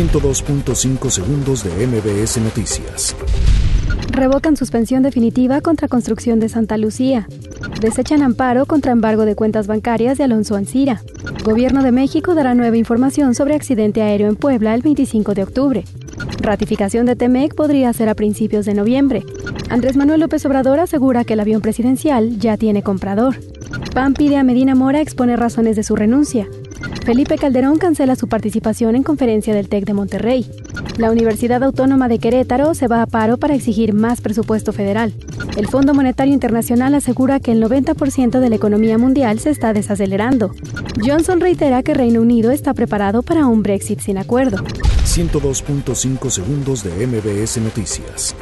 102.5 segundos de MBS Noticias. Revocan suspensión definitiva contra construcción de Santa Lucía. Desechan amparo contra embargo de cuentas bancarias de Alonso Ancira. Gobierno de México dará nueva información sobre accidente aéreo en Puebla el 25 de octubre. Ratificación de TEMEC podría ser a principios de noviembre. Andrés Manuel López Obrador asegura que el avión presidencial ya tiene comprador. PAN pide a Medina Mora exponer razones de su renuncia. Felipe Calderón cancela su participación en conferencia del TEC de Monterrey. La Universidad Autónoma de Querétaro se va a paro para exigir más presupuesto federal. El Fondo Monetario Internacional asegura que el 90% de la economía mundial se está desacelerando. Johnson reitera que Reino Unido está preparado para un Brexit sin acuerdo. 102.5 segundos de MBS Noticias.